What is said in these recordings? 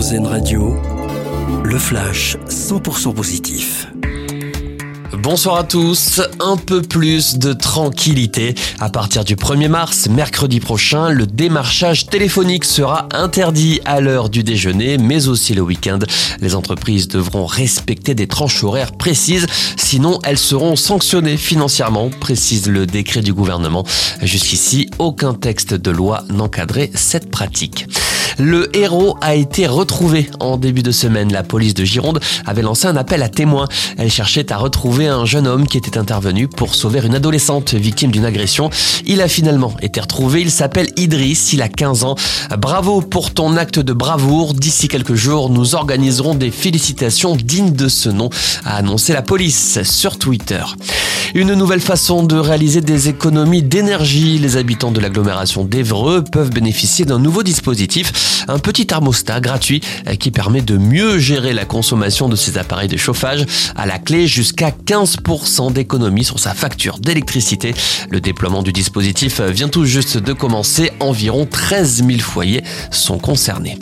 Radio, le flash 100% positif. Bonsoir à tous. Un peu plus de tranquillité. À partir du 1er mars, mercredi prochain, le démarchage téléphonique sera interdit à l'heure du déjeuner, mais aussi le week-end. Les entreprises devront respecter des tranches horaires précises, sinon elles seront sanctionnées financièrement, précise le décret du gouvernement. Jusqu'ici, aucun texte de loi n'encadrait cette pratique. Le héros a été retrouvé en début de semaine. La police de Gironde avait lancé un appel à témoins. Elle cherchait à retrouver un jeune homme qui était intervenu pour sauver une adolescente victime d'une agression. Il a finalement été retrouvé. Il s'appelle Idriss. Il a 15 ans. Bravo pour ton acte de bravoure. D'ici quelques jours, nous organiserons des félicitations dignes de ce nom, a annoncé la police sur Twitter. Une nouvelle façon de réaliser des économies d'énergie. Les habitants de l'agglomération d'Evreux peuvent bénéficier d'un nouveau dispositif, un petit thermostat gratuit qui permet de mieux gérer la consommation de ces appareils de chauffage. À la clé, jusqu'à 15% d'économie sur sa facture d'électricité. Le déploiement du dispositif vient tout juste de commencer. Environ 13 000 foyers sont concernés.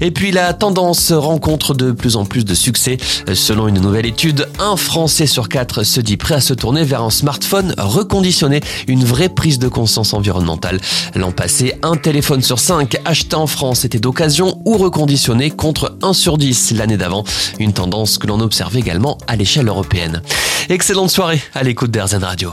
Et puis la tendance rencontre de plus en plus de succès. Selon une nouvelle étude, un Français sur quatre se dit prêt à se tourner vers un smartphone reconditionné, une vraie prise de conscience environnementale. L'an passé, un téléphone sur cinq acheté en France était d'occasion ou reconditionné contre 1 sur 10 l'année d'avant. Une tendance que l'on observe également à l'échelle européenne. Excellente soirée à l'écoute d'Airzen Radio.